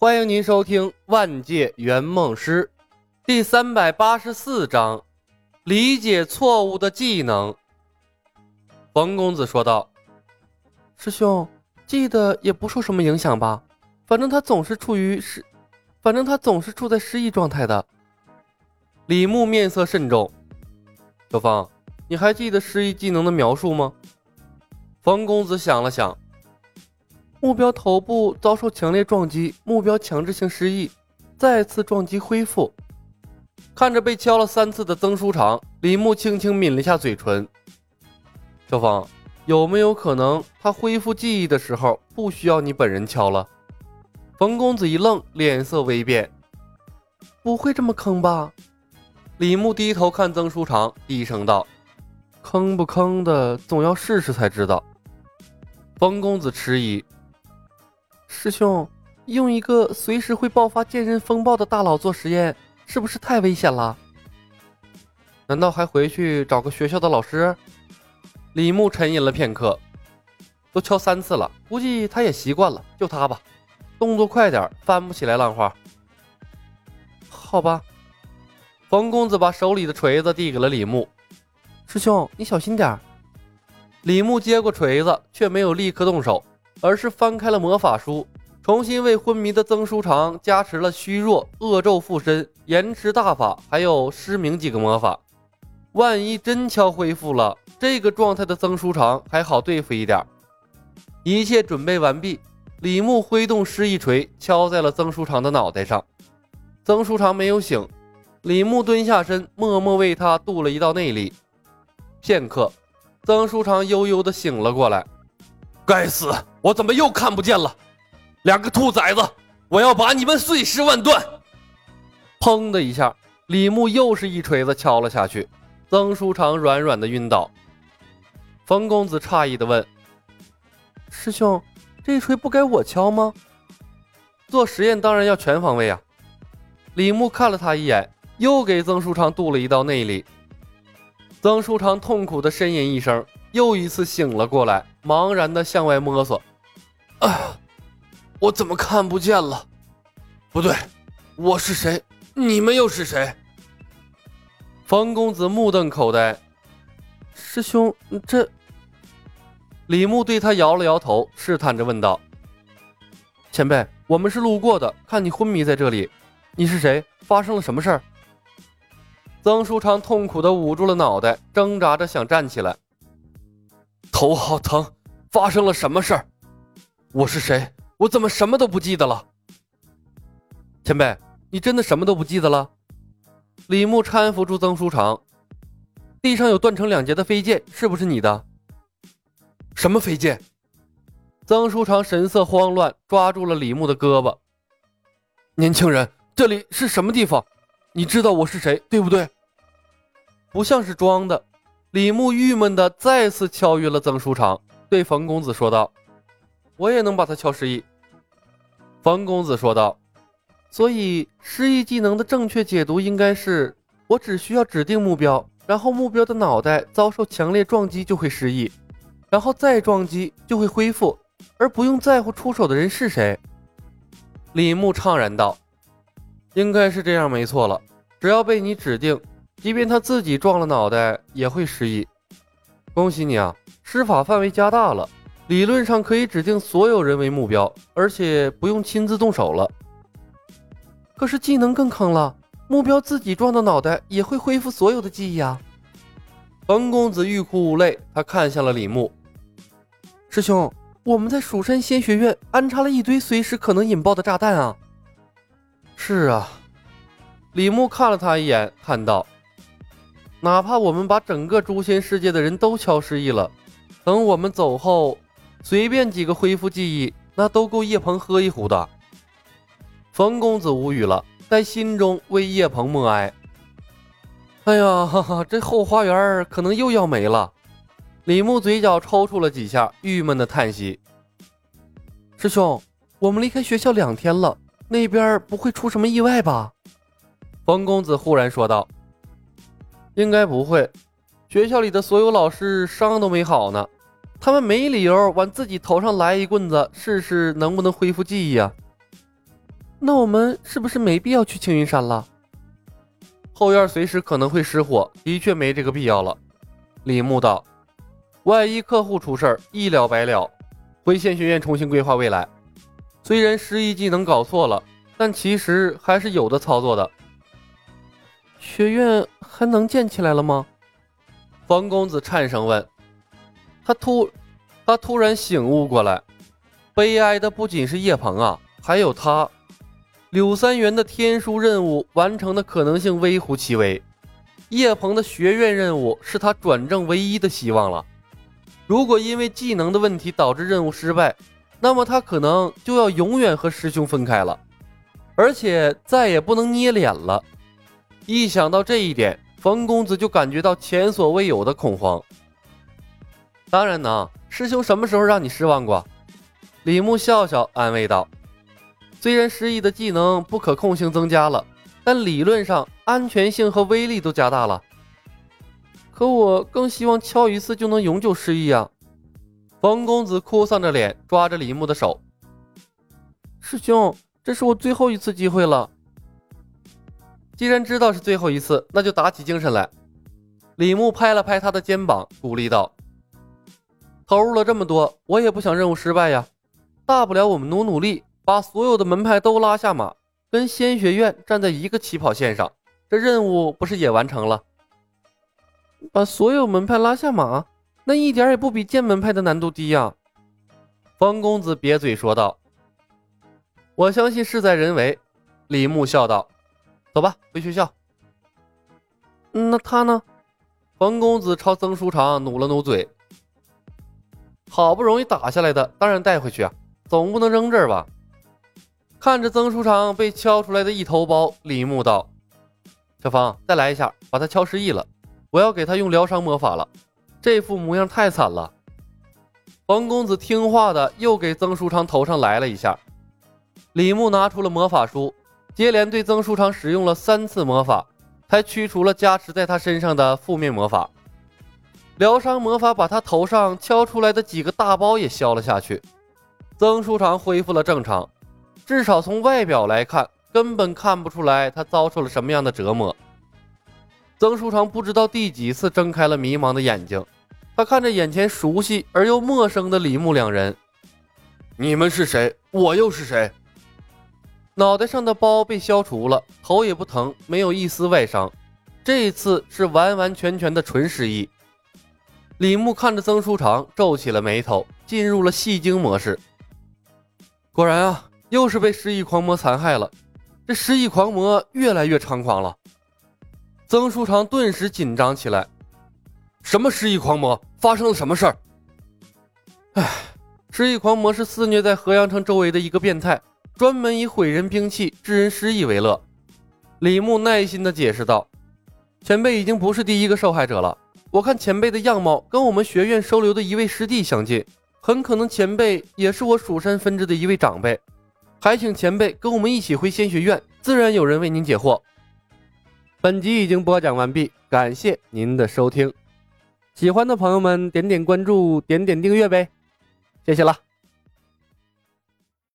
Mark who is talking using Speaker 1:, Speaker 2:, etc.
Speaker 1: 欢迎您收听《万界圆梦师》第三百八十四章：理解错误的技能。冯公子说道：“
Speaker 2: 师兄，记得也不受什么影响吧？反正他总是处于失，反正他总是处在失忆状态的。”
Speaker 1: 李牧面色慎重：“小芳，你还记得失忆技能的描述吗？”
Speaker 2: 冯公子想了想。目标头部遭受强烈撞击，目标强制性失忆，再次撞击恢复。
Speaker 1: 看着被敲了三次的曾书长，李牧轻轻抿了下嘴唇。小芳，有没有可能他恢复记忆的时候不需要你本人敲了？
Speaker 2: 冯公子一愣，脸色微变。不会这么坑吧？
Speaker 1: 李牧低头看曾书长，低声道：“
Speaker 2: 坑不坑的，总要试试才知道。”
Speaker 1: 冯公子迟疑。
Speaker 2: 师兄，用一个随时会爆发剑刃风暴的大佬做实验，是不是太危险了？
Speaker 1: 难道还回去找个学校的老师？李牧沉吟了片刻，都敲三次了，估计他也习惯了，就他吧，动作快点，翻不起来浪花。
Speaker 2: 好吧。
Speaker 1: 冯公子把手里的锤子递给了李牧，
Speaker 2: 师兄，你小心点。
Speaker 1: 李牧接过锤子，却没有立刻动手。而是翻开了魔法书，重新为昏迷的曾书长加持了虚弱、恶咒附身、延迟大法，还有失明几个魔法。万一真敲恢复了，这个状态的曾书长还好对付一点。一切准备完毕，李牧挥动失忆锤敲在了曾书长的脑袋上。曾书长没有醒，李牧蹲下身，默默为他渡了一道内力。片刻，曾书长悠悠地醒了过来。该死！我怎么又看不见了？两个兔崽子！我要把你们碎尸万段！砰的一下，李牧又是一锤子敲了下去，曾书长软软的晕倒。
Speaker 2: 冯公子诧异的问：“师兄，这锤不该我敲吗？”
Speaker 1: 做实验当然要全方位啊！李牧看了他一眼，又给曾书长渡了一道内力。曾书长痛苦的呻吟一声。又一次醒了过来，茫然的向外摸索。啊，我怎么看不见了？不对，我是谁？你们又是谁？
Speaker 2: 方公子目瞪口呆。师兄，这……
Speaker 1: 李牧对他摇了摇头，试探着问道：“前辈，我们是路过的，看你昏迷在这里，你是谁？发生了什么事儿？”曾书长痛苦的捂住了脑袋，挣扎着想站起来。头好疼，发生了什么事儿？我是谁？我怎么什么都不记得了？前辈，你真的什么都不记得了？李牧搀扶住曾书长，地上有断成两截的飞剑，是不是你的？什么飞剑？曾书长神色慌乱，抓住了李牧的胳膊。年轻人，这里是什么地方？你知道我是谁，对不对？不像是装的。李牧郁闷的再次敲晕了曾书长，对冯公子说道：“我也能把他敲失忆。”冯公子说道：“所以失忆技能的正确解读应该是：我只需要指定目标，然后目标的脑袋遭受强烈撞击就会失忆，然后再撞击就会恢复，而不用在乎出手的人是谁。”李牧怅然道：“应该是这样，没错了。只要被你指定。”即便他自己撞了脑袋，也会失忆。恭喜你啊，施法范围加大了，理论上可以指定所有人为目标，而且不用亲自动手了。
Speaker 2: 可是技能更坑了，目标自己撞到脑袋也会恢复所有的记忆啊！
Speaker 1: 冯公子欲哭无泪，他看向了李牧
Speaker 2: 师兄：“我们在蜀山仙学院安插了一堆随时可能引爆的炸弹啊！”
Speaker 1: 是啊，李牧看了他一眼，叹道。哪怕我们把整个诛仙世界的人都敲失忆了，等我们走后，随便几个恢复记忆，那都够叶鹏喝一壶的。冯公子无语了，在心中为叶鹏默哀。哎呀，哈哈，这后花园可能又要没了。李牧嘴角抽搐了几下，郁闷的叹息。
Speaker 2: 师兄，我们离开学校两天了，那边不会出什么意外吧？
Speaker 1: 冯公子忽然说道。应该不会，学校里的所有老师伤都没好呢，他们没理由往自己头上来一棍子试试能不能恢复记忆啊。
Speaker 2: 那我们是不是没必要去青云山了？
Speaker 1: 后院随时可能会失火，的确没这个必要了。李牧道：“万一客户出事儿一了百了。回仙学院重新规划未来。虽然失忆技能搞错了，但其实还是有的操作的。
Speaker 2: 学院还能建起来了吗？”
Speaker 1: 冯公子颤声问。他突，他突然醒悟过来，悲哀的不仅是叶鹏啊，还有他。柳三元的天书任务完成的可能性微乎其微，叶鹏的学院任务是他转正唯一的希望了。如果因为技能的问题导致任务失败，那么他可能就要永远和师兄分开了，而且再也不能捏脸了。一想到这一点，冯公子就感觉到前所未有的恐慌。当然能，师兄什么时候让你失望过？李牧笑笑安慰道。虽然失忆的技能不可控性增加了，但理论上安全性和威力都加大了。
Speaker 2: 可我更希望敲一次就能永久失忆啊！
Speaker 1: 冯公子哭丧着脸，抓着李牧的手：“
Speaker 2: 师兄，这是我最后一次机会了。
Speaker 1: 既然知道是最后一次，那就打起精神来。”李牧拍了拍他的肩膀，鼓励道：“投入了这么多，我也不想任务失败呀。大不了我们努努力。”把所有的门派都拉下马，跟仙学院站在一个起跑线上，这任务不是也完成了？
Speaker 2: 把所有门派拉下马，那一点也不比剑门派的难度低呀！
Speaker 1: 方公子瘪嘴说道：“我相信事在人为。”李牧笑道：“走吧，回学校。”
Speaker 2: 那他呢？
Speaker 1: 方公子朝曾书长努了努嘴：“好不容易打下来的，当然带回去啊，总不能扔这儿吧？”看着曾书长被敲出来的一头包，李牧道：“小芳，再来一下，把他敲失忆了。我要给他用疗伤魔法了，这副模样太惨了。”冯公子听话的又给曾书长头上来了一下。李牧拿出了魔法书，接连对曾书长使用了三次魔法，才驱除了加持在他身上的负面魔法。疗伤魔法把他头上敲出来的几个大包也消了下去，曾书长恢复了正常。至少从外表来看，根本看不出来他遭受了什么样的折磨。曾书长不知道第几次睁开了迷茫的眼睛，他看着眼前熟悉而又陌生的李牧两人。你们是谁？我又是谁？脑袋上的包被消除了，头也不疼，没有一丝外伤。这次是完完全全的纯失忆。李牧看着曾书长，皱起了眉头，进入了戏精模式。果然啊。又是被失忆狂魔残害了，这失忆狂魔越来越猖狂了。曾书长顿时紧张起来。什么失忆狂魔？发生了什么事儿？唉，失忆狂魔是肆虐在河阳城周围的一个变态，专门以毁人兵器、致人失忆为乐。李牧耐心地解释道：“前辈已经不是第一个受害者了。我看前辈的样貌跟我们学院收留的一位师弟相近，很可能前辈也是我蜀山分支的一位长辈。”还请前辈跟我们一起回仙学院，自然有人为您解惑。本集已经播讲完毕，感谢您的收听。喜欢的朋友们点点关注，点点订阅呗，谢谢了。